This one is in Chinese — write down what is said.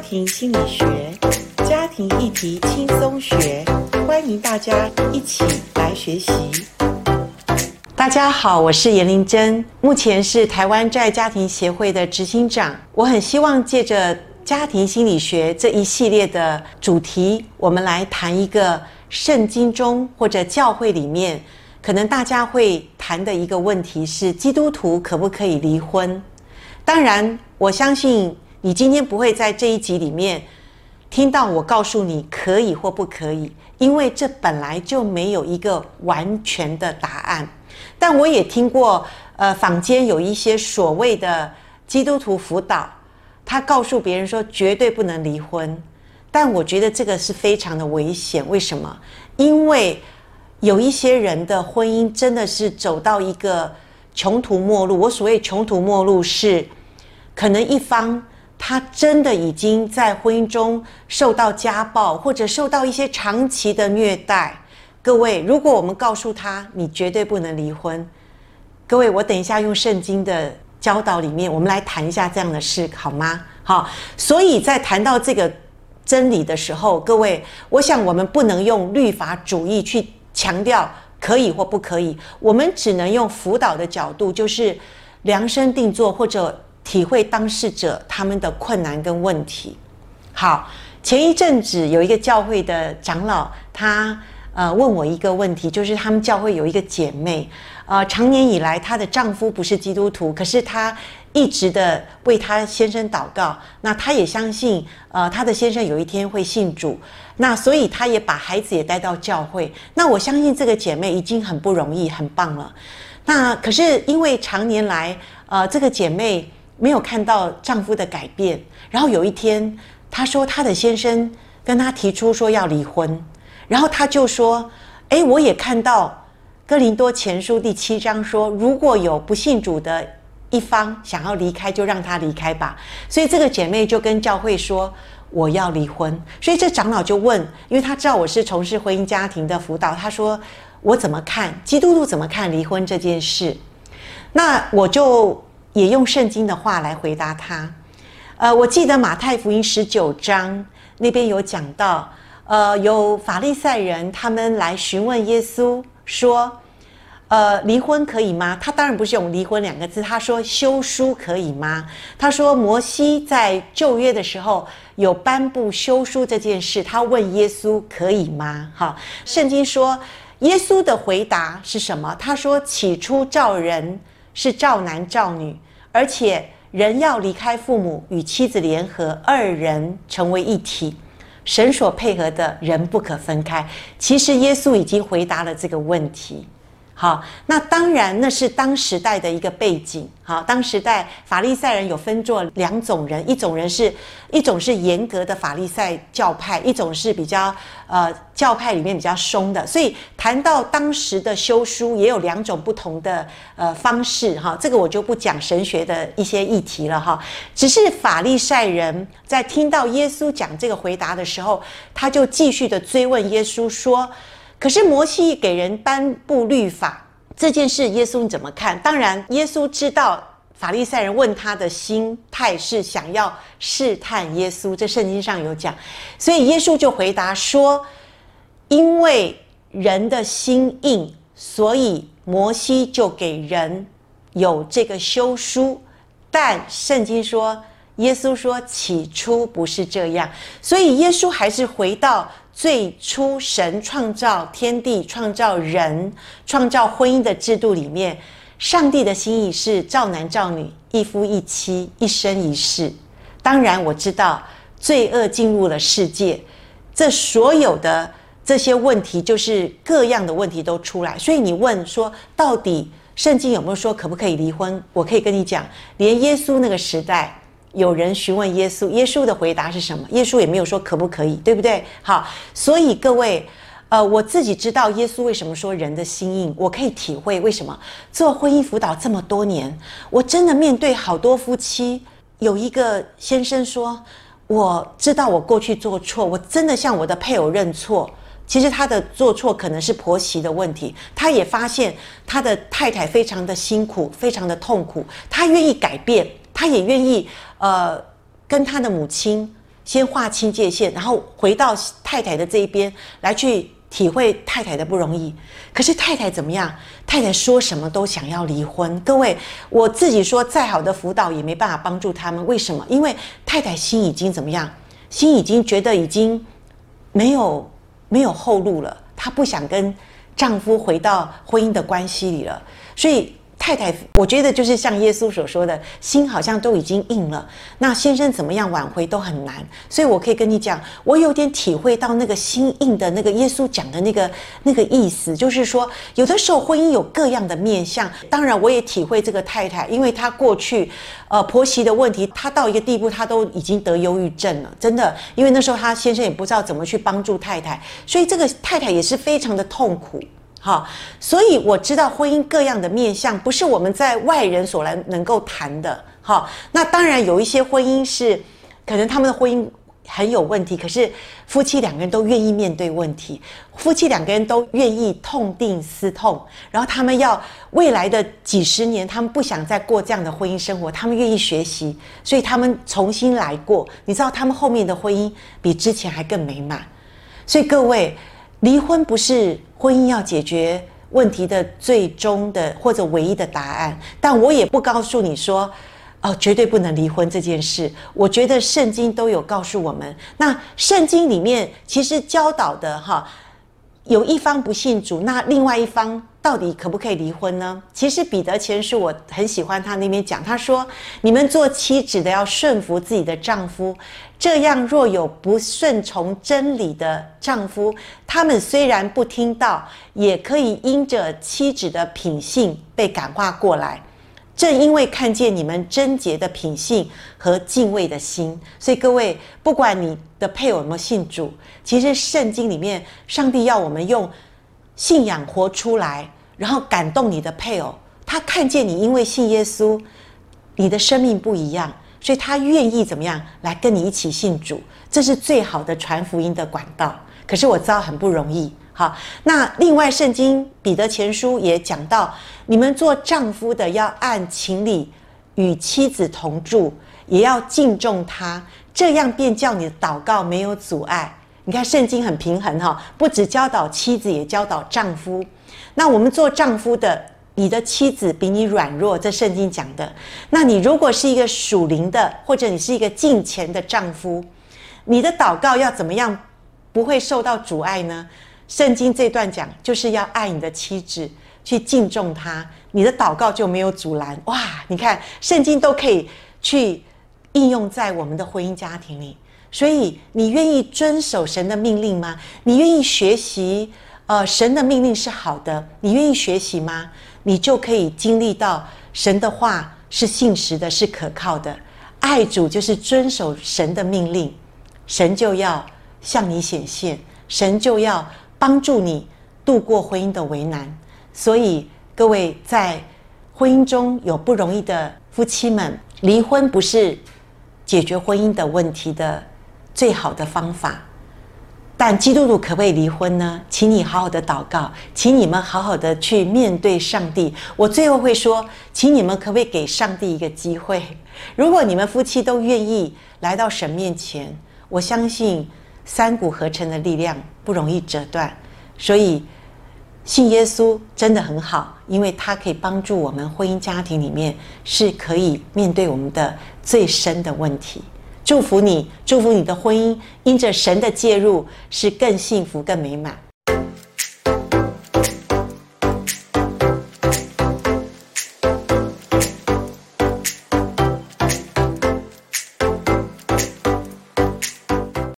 庭心理学，家庭议题轻松学，欢迎大家一起来学习。大家好，我是严玲珍，目前是台湾在家庭协会的执行长。我很希望借着家庭心理学这一系列的主题，我们来谈一个圣经中或者教会里面，可能大家会谈的一个问题是：基督徒可不可以离婚？当然，我相信。你今天不会在这一集里面听到我告诉你可以或不可以，因为这本来就没有一个完全的答案。但我也听过，呃，坊间有一些所谓的基督徒辅导，他告诉别人说绝对不能离婚。但我觉得这个是非常的危险。为什么？因为有一些人的婚姻真的是走到一个穷途末路。我所谓穷途末路是，可能一方。他真的已经在婚姻中受到家暴，或者受到一些长期的虐待。各位，如果我们告诉他你绝对不能离婚，各位，我等一下用圣经的教导里面，我们来谈一下这样的事，好吗？好，所以在谈到这个真理的时候，各位，我想我们不能用律法主义去强调可以或不可以，我们只能用辅导的角度，就是量身定做或者。体会当事者他们的困难跟问题。好，前一阵子有一个教会的长老，他呃问我一个问题，就是他们教会有一个姐妹，呃，长年以来她的丈夫不是基督徒，可是她一直的为她先生祷告。那她也相信，呃，她的先生有一天会信主。那所以她也把孩子也带到教会。那我相信这个姐妹已经很不容易，很棒了。那可是因为长年来，呃，这个姐妹。没有看到丈夫的改变，然后有一天，她说她的先生跟她提出说要离婚，然后她就说：“诶，我也看到哥林多前书第七章说，如果有不信主的一方想要离开，就让他离开吧。”所以这个姐妹就跟教会说：“我要离婚。”所以这长老就问，因为他知道我是从事婚姻家庭的辅导，他说：“我怎么看？基督徒怎么看离婚这件事？”那我就。也用圣经的话来回答他。呃，我记得马太福音十九章那边有讲到，呃，有法利赛人他们来询问耶稣说，呃，离婚可以吗？他当然不是用离婚两个字，他说休书可以吗？他说摩西在旧约的时候有颁布休书这件事，他问耶稣可以吗？哈，圣经说耶稣的回答是什么？他说起初造人。是赵男赵女，而且人要离开父母与妻子联合，二人成为一体。神所配合的人不可分开。其实耶稣已经回答了这个问题。好，那当然那是当时代的一个背景。好，当时代法利赛人有分作两种人，一种人是一种是严格的法利赛教派，一种是比较呃教派里面比较松的。所以谈到当时的修书，也有两种不同的呃方式。哈，这个我就不讲神学的一些议题了哈。只是法利赛人在听到耶稣讲这个回答的时候，他就继续的追问耶稣说。可是摩西给人颁布律法这件事，耶稣你怎么看？当然，耶稣知道法利赛人问他的心态是想要试探耶稣，这圣经上有讲，所以耶稣就回答说：“因为人的心硬，所以摩西就给人有这个休书。但圣经说，耶稣说起初不是这样，所以耶稣还是回到。”最初神创造天地、创造人、创造婚姻的制度里面，上帝的心意是造男造女，一夫一妻，一生一世。当然，我知道罪恶进入了世界，这所有的这些问题，就是各样的问题都出来。所以你问说，到底圣经有没有说可不可以离婚？我可以跟你讲，连耶稣那个时代。有人询问耶稣，耶稣的回答是什么？耶稣也没有说可不可以，对不对？好，所以各位，呃，我自己知道耶稣为什么说人的心硬，我可以体会为什么做婚姻辅导这么多年，我真的面对好多夫妻，有一个先生说，我知道我过去做错，我真的向我的配偶认错。其实他的做错可能是婆媳的问题，他也发现他的太太非常的辛苦，非常的痛苦，他愿意改变。他也愿意，呃，跟他的母亲先划清界限，然后回到太太的这一边来去体会太太的不容易。可是太太怎么样？太太说什么都想要离婚。各位，我自己说再好的辅导也没办法帮助他们。为什么？因为太太心已经怎么样？心已经觉得已经没有没有后路了。她不想跟丈夫回到婚姻的关系里了，所以。太太，我觉得就是像耶稣所说的，心好像都已经硬了。那先生怎么样挽回都很难，所以我可以跟你讲，我有点体会到那个心硬的那个耶稣讲的那个那个意思，就是说，有的时候婚姻有各样的面相。当然，我也体会这个太太，因为她过去，呃，婆媳的问题，她到一个地步，她都已经得忧郁症了，真的。因为那时候她先生也不知道怎么去帮助太太，所以这个太太也是非常的痛苦。好，所以我知道婚姻各样的面向，不是我们在外人所来能够谈的。好，那当然有一些婚姻是，可能他们的婚姻很有问题，可是夫妻两个人都愿意面对问题，夫妻两个人都愿意痛定思痛，然后他们要未来的几十年，他们不想再过这样的婚姻生活，他们愿意学习，所以他们重新来过。你知道，他们后面的婚姻比之前还更美满。所以各位。离婚不是婚姻要解决问题的最终的或者唯一的答案，但我也不告诉你说，哦，绝对不能离婚这件事。我觉得圣经都有告诉我们，那圣经里面其实教导的哈，有一方不信主，那另外一方。到底可不可以离婚呢？其实彼得前书我很喜欢他那边讲，他说：“你们做妻子的要顺服自己的丈夫，这样若有不顺从真理的丈夫，他们虽然不听道，也可以因着妻子的品性被感化过来。正因为看见你们贞洁的品性和敬畏的心，所以各位，不管你的配偶有没有信主，其实圣经里面上帝要我们用。”信仰活出来，然后感动你的配偶，他看见你因为信耶稣，你的生命不一样，所以他愿意怎么样来跟你一起信主，这是最好的传福音的管道。可是我知道很不容易。好，那另外圣经彼得前书也讲到，你们做丈夫的要按情理与妻子同住，也要敬重她，这样便叫你的祷告没有阻碍。你看圣经很平衡哈，不只教导妻子，也教导丈夫。那我们做丈夫的，你的妻子比你软弱，这圣经讲的。那你如果是一个属灵的，或者你是一个敬虔的丈夫，你的祷告要怎么样不会受到阻碍呢？圣经这段讲就是要爱你的妻子，去敬重她，你的祷告就没有阻拦。哇，你看圣经都可以去应用在我们的婚姻家庭里。所以，你愿意遵守神的命令吗？你愿意学习？呃，神的命令是好的，你愿意学习吗？你就可以经历到神的话是信实的，是可靠的。爱主就是遵守神的命令，神就要向你显现，神就要帮助你度过婚姻的为难。所以，各位在婚姻中有不容易的夫妻们，离婚不是解决婚姻的问题的。最好的方法，但基督徒可不可以离婚呢？请你好好的祷告，请你们好好的去面对上帝。我最后会说，请你们可不可以给上帝一个机会？如果你们夫妻都愿意来到神面前，我相信三股合成的力量不容易折断。所以信耶稣真的很好，因为他可以帮助我们婚姻家庭里面是可以面对我们的最深的问题。祝福你，祝福你的婚姻，因着神的介入，是更幸福、更美满。